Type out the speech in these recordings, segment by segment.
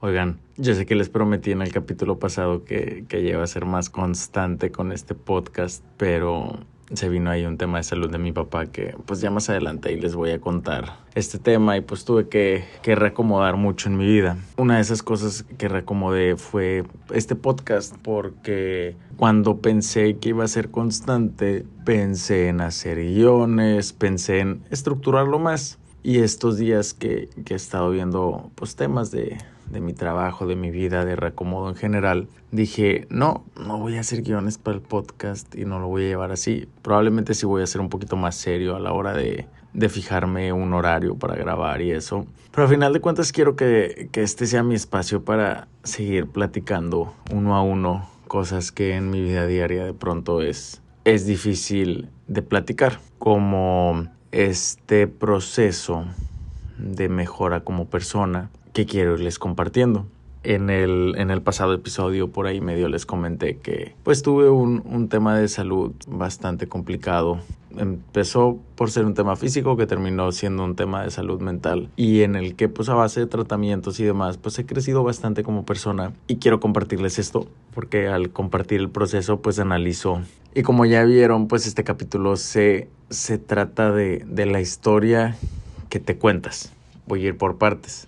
Oigan, yo sé que les prometí en el capítulo pasado que, que iba a ser más constante con este podcast, pero se vino ahí un tema de salud de mi papá que pues ya más adelante ahí les voy a contar este tema y pues tuve que, que reacomodar mucho en mi vida. Una de esas cosas que reacomodé fue este podcast porque cuando pensé que iba a ser constante pensé en hacer guiones, pensé en estructurarlo más y estos días que, que he estado viendo pues temas de de mi trabajo, de mi vida, de reacomodo en general, dije, no, no voy a hacer guiones para el podcast y no lo voy a llevar así. Probablemente sí voy a ser un poquito más serio a la hora de, de fijarme un horario para grabar y eso. Pero al final de cuentas quiero que, que este sea mi espacio para seguir platicando uno a uno cosas que en mi vida diaria de pronto es, es difícil de platicar. Como este proceso de mejora como persona que quiero irles compartiendo. En el, en el pasado episodio por ahí medio les comenté que pues tuve un, un tema de salud bastante complicado. Empezó por ser un tema físico que terminó siendo un tema de salud mental y en el que pues a base de tratamientos y demás pues he crecido bastante como persona y quiero compartirles esto porque al compartir el proceso pues analizo y como ya vieron pues este capítulo se, se trata de, de la historia que te cuentas. Voy a ir por partes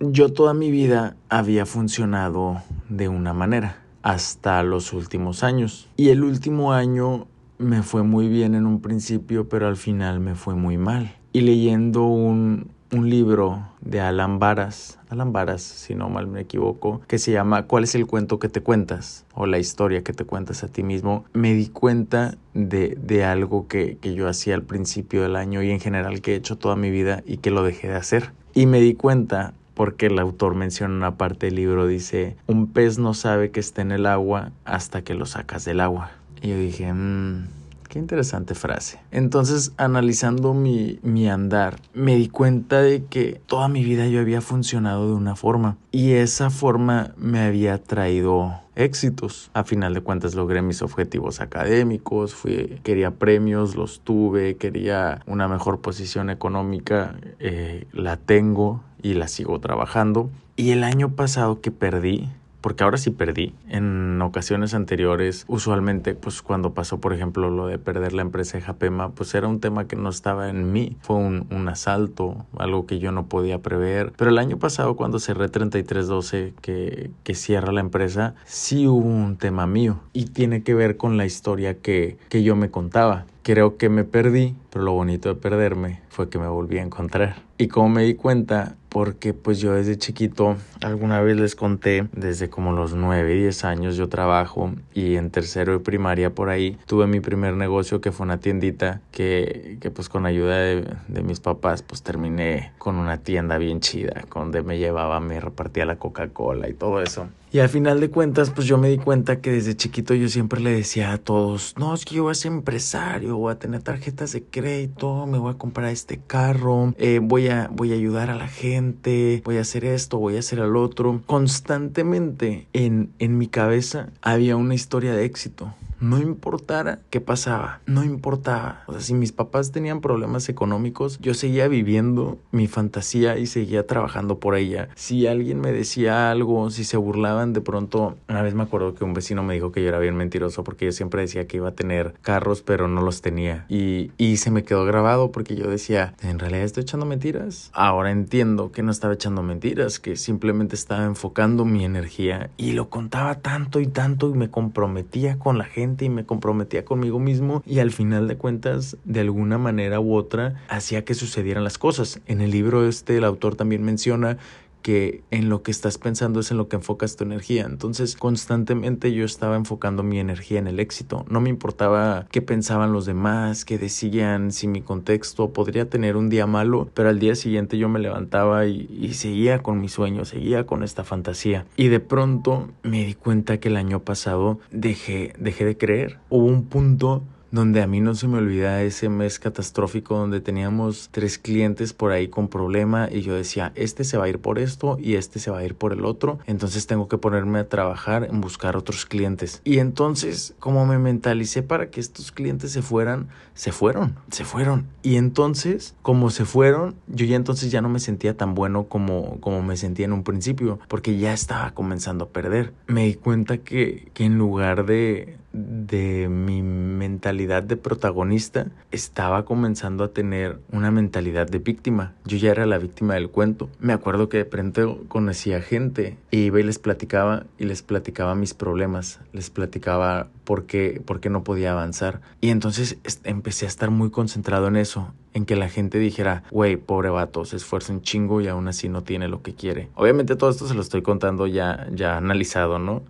yo toda mi vida había funcionado de una manera hasta los últimos años. Y el último año me fue muy bien en un principio, pero al final me fue muy mal. Y leyendo un, un libro de Alan Varas, Alan Varas, si no mal me equivoco, que se llama ¿Cuál es el cuento que te cuentas? o la historia que te cuentas a ti mismo, me di cuenta de, de algo que, que yo hacía al principio del año y en general que he hecho toda mi vida y que lo dejé de hacer. Y me di cuenta porque el autor menciona una parte del libro, dice, un pez no sabe que está en el agua hasta que lo sacas del agua. Y yo dije, mmm, qué interesante frase. Entonces, analizando mi, mi andar, me di cuenta de que toda mi vida yo había funcionado de una forma y esa forma me había traído éxitos. A final de cuentas logré mis objetivos académicos, fui, quería premios, los tuve, quería una mejor posición económica, eh, la tengo, y la sigo trabajando. Y el año pasado que perdí, porque ahora sí perdí. En ocasiones anteriores, usualmente, pues cuando pasó, por ejemplo, lo de perder la empresa de Japema, pues era un tema que no estaba en mí. Fue un, un asalto, algo que yo no podía prever. Pero el año pasado, cuando cerré 3312, que, que cierra la empresa, sí hubo un tema mío. Y tiene que ver con la historia que, que yo me contaba. Creo que me perdí, pero lo bonito de perderme fue que me volví a encontrar. Y como me di cuenta, porque pues yo desde chiquito, alguna vez les conté, desde como los 9, 10 años yo trabajo y en tercero de primaria por ahí tuve mi primer negocio que fue una tiendita que, que pues con ayuda de, de, mis papás pues terminé con una tienda bien chida, donde me llevaba, me repartía la Coca-Cola y todo eso. Y al final de cuentas, pues yo me di cuenta que desde chiquito yo siempre le decía a todos, no, es que yo voy a ser empresario, voy a tener tarjetas de crédito, me voy a comprar este carro, eh, voy, a, voy a ayudar a la gente, voy a hacer esto, voy a hacer el otro. Constantemente en, en mi cabeza había una historia de éxito no importara qué pasaba, no importaba. O sea, si mis papás tenían problemas económicos, yo seguía viviendo mi fantasía y seguía trabajando por ella. Si alguien me decía algo, si se burlaban de pronto, una vez me acuerdo que un vecino me dijo que yo era bien mentiroso porque yo siempre decía que iba a tener carros, pero no los tenía. Y, y se me quedó grabado porque yo decía, en realidad estoy echando mentiras. Ahora entiendo que no estaba echando mentiras, que simplemente estaba enfocando mi energía y lo contaba tanto y tanto y me comprometía con la gente y me comprometía conmigo mismo y al final de cuentas de alguna manera u otra hacía que sucedieran las cosas. En el libro este el autor también menciona que en lo que estás pensando es en lo que enfocas tu energía. Entonces, constantemente yo estaba enfocando mi energía en el éxito. No me importaba qué pensaban los demás, qué decían, si mi contexto podría tener un día malo, pero al día siguiente yo me levantaba y, y seguía con mi sueño, seguía con esta fantasía. Y de pronto me di cuenta que el año pasado dejé, dejé de creer. Hubo un punto donde a mí no se me olvida ese mes catastrófico donde teníamos tres clientes por ahí con problema y yo decía, este se va a ir por esto y este se va a ir por el otro, entonces tengo que ponerme a trabajar en buscar otros clientes. Y entonces, como me mentalicé para que estos clientes se fueran, se fueron, se fueron. Y entonces, como se fueron, yo ya entonces ya no me sentía tan bueno como, como me sentía en un principio, porque ya estaba comenzando a perder. Me di cuenta que, que en lugar de, de mi mentalidad de protagonista estaba comenzando a tener una mentalidad de víctima. Yo ya era la víctima del cuento. Me acuerdo que de pronto conocía gente y iba y les platicaba y les platicaba mis problemas, les platicaba por qué, por qué no podía avanzar. Y entonces empecé a estar muy concentrado en eso, en que la gente dijera, güey, pobre vato, se esfuerza un chingo y aún así no tiene lo que quiere. Obviamente todo esto se lo estoy contando ya, ya analizado, ¿no?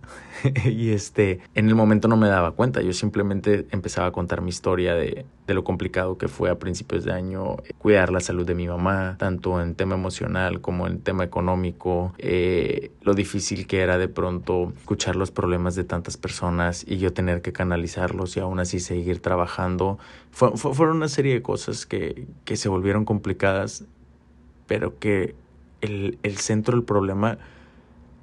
y este, en el momento no me daba cuenta, yo simplemente empezaba a contar mi historia de, de lo complicado que fue a principios de año eh, cuidar la salud de mi mamá, tanto en tema emocional como en tema económico, eh, lo difícil que era de pronto escuchar los problemas de tantas personas y yo tener que canalizarlos y aún así seguir trabajando. Fue, fueron una serie de cosas que, que se volvieron complicadas, pero que el, el centro del problema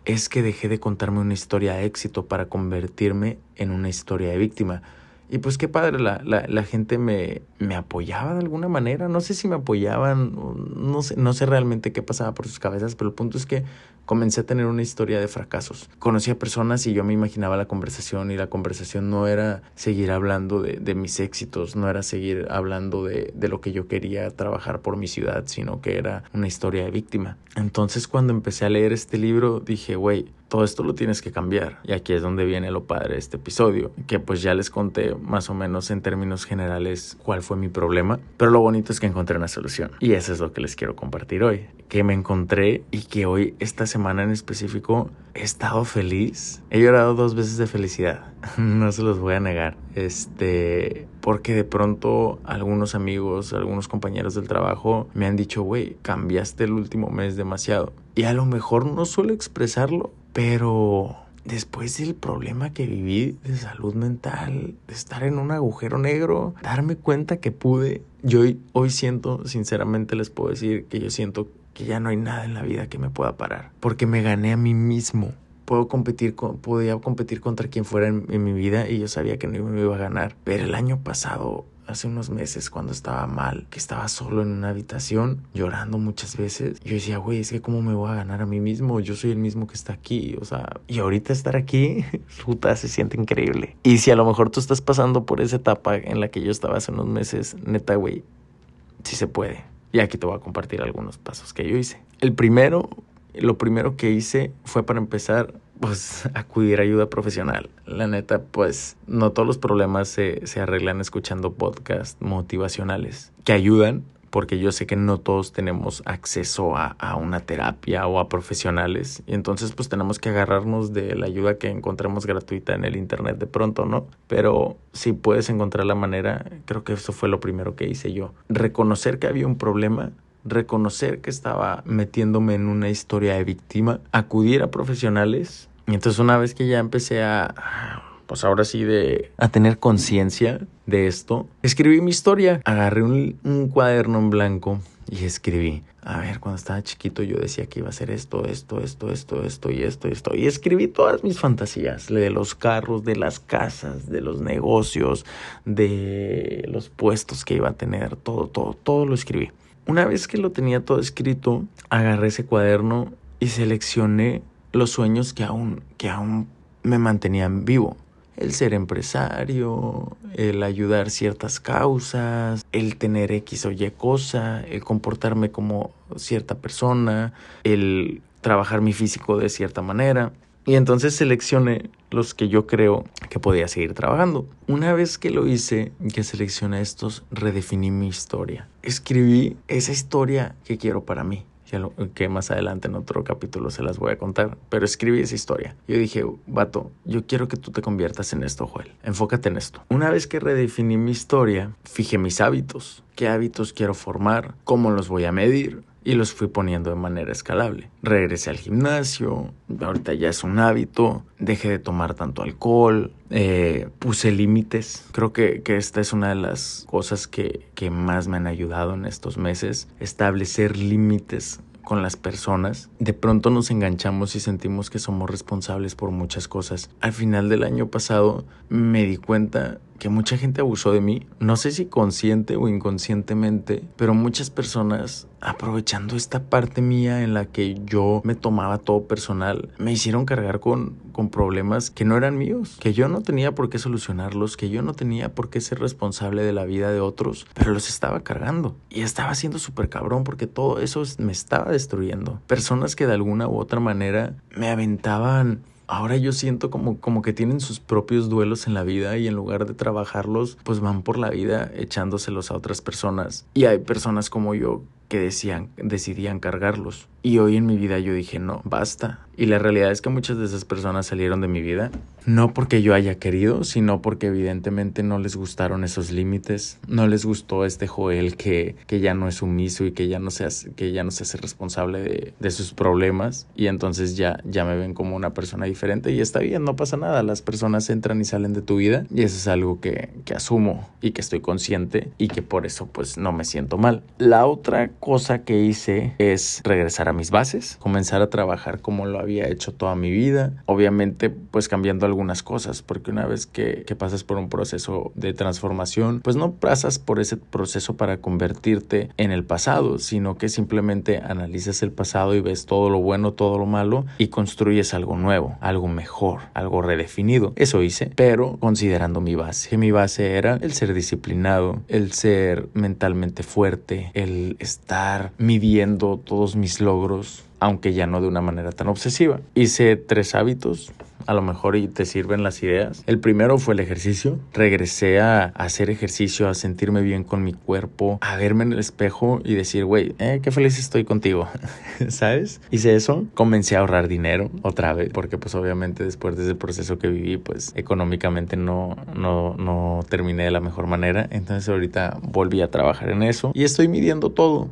es que dejé de contarme una historia de éxito para convertirme en una historia de víctima. Y pues qué padre, la, la, la gente me, me, apoyaba de alguna manera. No sé si me apoyaban, no sé, no sé realmente qué pasaba por sus cabezas, pero el punto es que comencé a tener una historia de fracasos. Conocí a personas y yo me imaginaba la conversación y la conversación no era seguir hablando de, de mis éxitos, no era seguir hablando de, de lo que yo quería trabajar por mi ciudad, sino que era una historia de víctima. Entonces cuando empecé a leer este libro dije, güey, todo esto lo tienes que cambiar. Y aquí es donde viene lo padre de este episodio, que pues ya les conté más o menos en términos generales cuál fue mi problema, pero lo bonito es que encontré una solución. Y eso es lo que les quiero compartir hoy, que me encontré y que hoy, esta semana en específico, he estado feliz. He llorado dos veces de felicidad, no se los voy a negar. Este, porque de pronto algunos amigos, algunos compañeros del trabajo me han dicho, güey, cambiaste el último mes demasiado. Y a lo mejor no suelo expresarlo, pero después del problema que viví de salud mental, de estar en un agujero negro, darme cuenta que pude, yo hoy, siento, sinceramente les puedo decir que yo siento que ya no hay nada en la vida que me pueda parar, porque me gané a mí mismo. Puedo competir con, podía competir contra quien fuera en, en mi vida y yo sabía que no me iba a ganar. Pero el año pasado hace unos meses cuando estaba mal, que estaba solo en una habitación llorando muchas veces. Yo decía, güey, es que cómo me voy a ganar a mí mismo, yo soy el mismo que está aquí, o sea, y ahorita estar aquí, puta, se siente increíble. Y si a lo mejor tú estás pasando por esa etapa en la que yo estaba hace unos meses, neta, güey, sí se puede. Y aquí te voy a compartir algunos pasos que yo hice. El primero, lo primero que hice fue para empezar pues acudir a ayuda profesional. La neta, pues no todos los problemas se, se arreglan escuchando podcasts motivacionales que ayudan, porque yo sé que no todos tenemos acceso a, a, una terapia o a profesionales y entonces pues tenemos que agarrarnos de la ayuda que encontremos gratuita en el internet de pronto, ¿no? Pero si puedes encontrar la manera, creo que eso fue lo primero que hice yo. Reconocer que había un problema reconocer que estaba metiéndome en una historia de víctima, acudir a profesionales. Y entonces una vez que ya empecé a, pues ahora sí, de a tener conciencia de esto, escribí mi historia. Agarré un, cuaderno en blanco y escribí. A ver, cuando estaba chiquito yo decía que iba a hacer esto, esto, esto, esto, esto y esto, esto. Y escribí todas mis fantasías, de los carros, de las casas, de los negocios, de los puestos que iba a tener, todo, todo, todo lo escribí. Una vez que lo tenía todo escrito, agarré ese cuaderno y seleccioné los sueños que aún, que aún me mantenían vivo. El ser empresario, el ayudar ciertas causas, el tener X o Y cosa, el comportarme como cierta persona, el trabajar mi físico de cierta manera. Y entonces seleccioné los que yo creo que podía seguir trabajando. Una vez que lo hice, que seleccioné estos, redefiní mi historia. Escribí esa historia que quiero para mí. Que más adelante en otro capítulo se las voy a contar, pero escribí esa historia. Yo dije, vato, yo quiero que tú te conviertas en esto, Joel. Enfócate en esto. Una vez que redefiní mi historia, fijé mis hábitos. ¿Qué hábitos quiero formar? ¿Cómo los voy a medir? Y los fui poniendo de manera escalable. Regresé al gimnasio, ahorita ya es un hábito, dejé de tomar tanto alcohol, eh, puse límites. Creo que, que, esta es una de las cosas que, que más me han ayudado en estos meses, establecer límites con las personas, de pronto nos enganchamos y sentimos que somos responsables por muchas cosas. Al final del año pasado me di cuenta que mucha gente abusó de mí, no sé si consciente o inconscientemente, pero muchas personas aprovechando esta parte mía en la que yo me tomaba todo personal, me hicieron cargar con, con problemas que no eran míos, que yo no tenía por qué solucionarlos, que yo no tenía por qué ser responsable de la vida de otros, pero los estaba cargando y estaba siendo súper cabrón porque todo eso me estaba destruyendo. Personas que de alguna u otra manera me aventaban ahora yo siento como, como que tienen sus propios duelos en la vida y en lugar de trabajarlos, pues van por la vida echándoselos a otras personas. Y hay personas como yo que decían, decidían cargarlos. Y hoy en mi vida yo dije, no, basta. Y la realidad es que muchas de esas personas salieron de mi vida, no porque yo haya querido, sino porque evidentemente no les gustaron esos límites, no les gustó este Joel que, que ya no es sumiso y que ya no se hace, que ya no se hace responsable de, de sus problemas. Y entonces ya, ya me ven como una persona diferente y está bien, no pasa nada. Las personas entran y salen de tu vida y eso es algo que, que asumo y que estoy consciente y que por eso pues no me siento mal. La otra cosa que hice es regresar a mis bases, comenzar a trabajar como lo había hecho toda mi vida, obviamente pues cambiando algunas cosas, porque una vez que, que pasas por un proceso de transformación, pues no pasas por ese proceso para convertirte en el pasado, sino que simplemente analizas el pasado y ves todo lo bueno, todo lo malo y construyes algo nuevo, algo mejor, algo redefinido. Eso hice, pero considerando mi base. Mi base era el ser disciplinado, el ser mentalmente fuerte, el estar midiendo todos mis logros, aunque ya no de una manera tan obsesiva. Hice tres hábitos a lo mejor y te sirven las ideas. El primero fue el ejercicio. Regresé a hacer ejercicio, a sentirme bien con mi cuerpo, a verme en el espejo y decir, güey, eh, qué feliz estoy contigo, ¿sabes? Hice eso, comencé a ahorrar dinero otra vez, porque pues obviamente después de ese proceso que viví, pues económicamente no, no, no terminé de la mejor manera. Entonces ahorita volví a trabajar en eso y estoy midiendo todo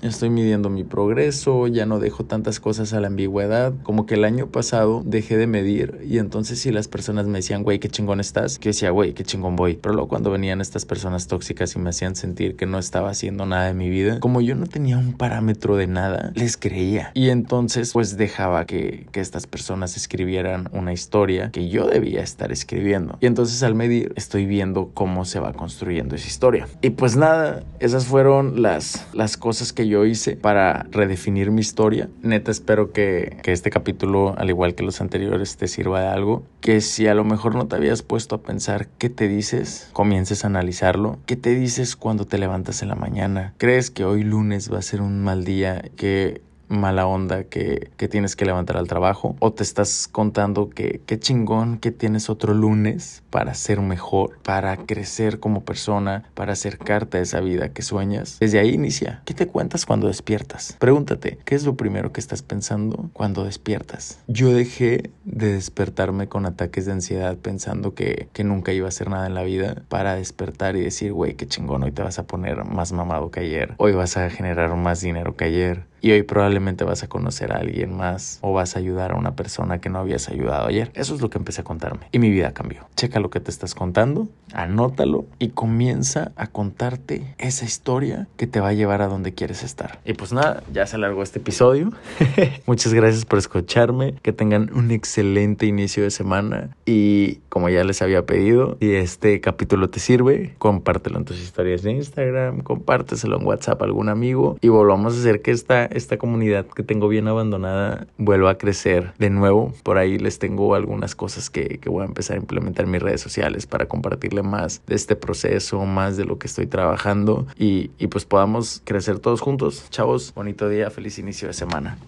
Estoy midiendo mi progreso, ya no dejo tantas cosas a la ambigüedad. Como que el año pasado dejé de medir y entonces si las personas me decían, güey, qué chingón estás, que decía, güey, qué chingón voy. Pero luego cuando venían estas personas tóxicas y me hacían sentir que no estaba haciendo nada de mi vida, como yo no tenía un parámetro de nada, les creía. Y entonces pues dejaba que, que estas personas escribieran una historia que yo debía estar escribiendo. Y entonces al medir estoy viendo cómo se va construyendo esa historia. Y pues nada, esas fueron las, las cosas yo hice para redefinir mi historia. Neta, espero que, que este capítulo, al igual que los anteriores, te sirva de algo. Que si a lo mejor no te habías puesto a pensar qué te dices, comiences a analizarlo. ¿Qué te dices cuando te levantas en la mañana? ¿Crees que hoy lunes va a ser un mal día? ¿Que mala onda que, que, tienes que levantar al trabajo o te estás contando que qué chingón que tienes otro lunes para ser mejor, para crecer como persona, para acercarte a esa vida que sueñas. Desde ahí inicia. ¿Qué te cuentas cuando despiertas? Pregúntate, ¿qué es lo primero que estás pensando cuando despiertas? Yo dejé de despertarme con ataques de ansiedad pensando que, que nunca iba a hacer nada en la vida para despertar y decir, güey, qué chingón, hoy te vas a poner más mamado que ayer, hoy vas a generar más dinero que ayer y hoy probablemente vas a conocer a alguien más o vas a ayudar a una persona que no habías ayudado ayer. Eso es lo que empecé a contarme y mi vida cambió. Checa lo que te estás contando, anótalo y comienza a contarte esa historia que te va a llevar a donde quieres estar. Y pues nada, ya se alargó este episodio. Muchas gracias por escucharme, que tengan un excelente inicio de semana y como ya les había pedido, si este capítulo te sirve, compártelo en tus historias de Instagram, compárteselo en WhatsApp a algún amigo y volvamos a hacer que esta esta comunidad que tengo bien abandonada vuelva a crecer de nuevo. Por ahí les tengo algunas cosas que, que voy a empezar a implementar en mis redes sociales para compartirle más de este proceso, más de lo que estoy trabajando y, y pues podamos crecer todos juntos. Chavos, bonito día, feliz inicio de semana.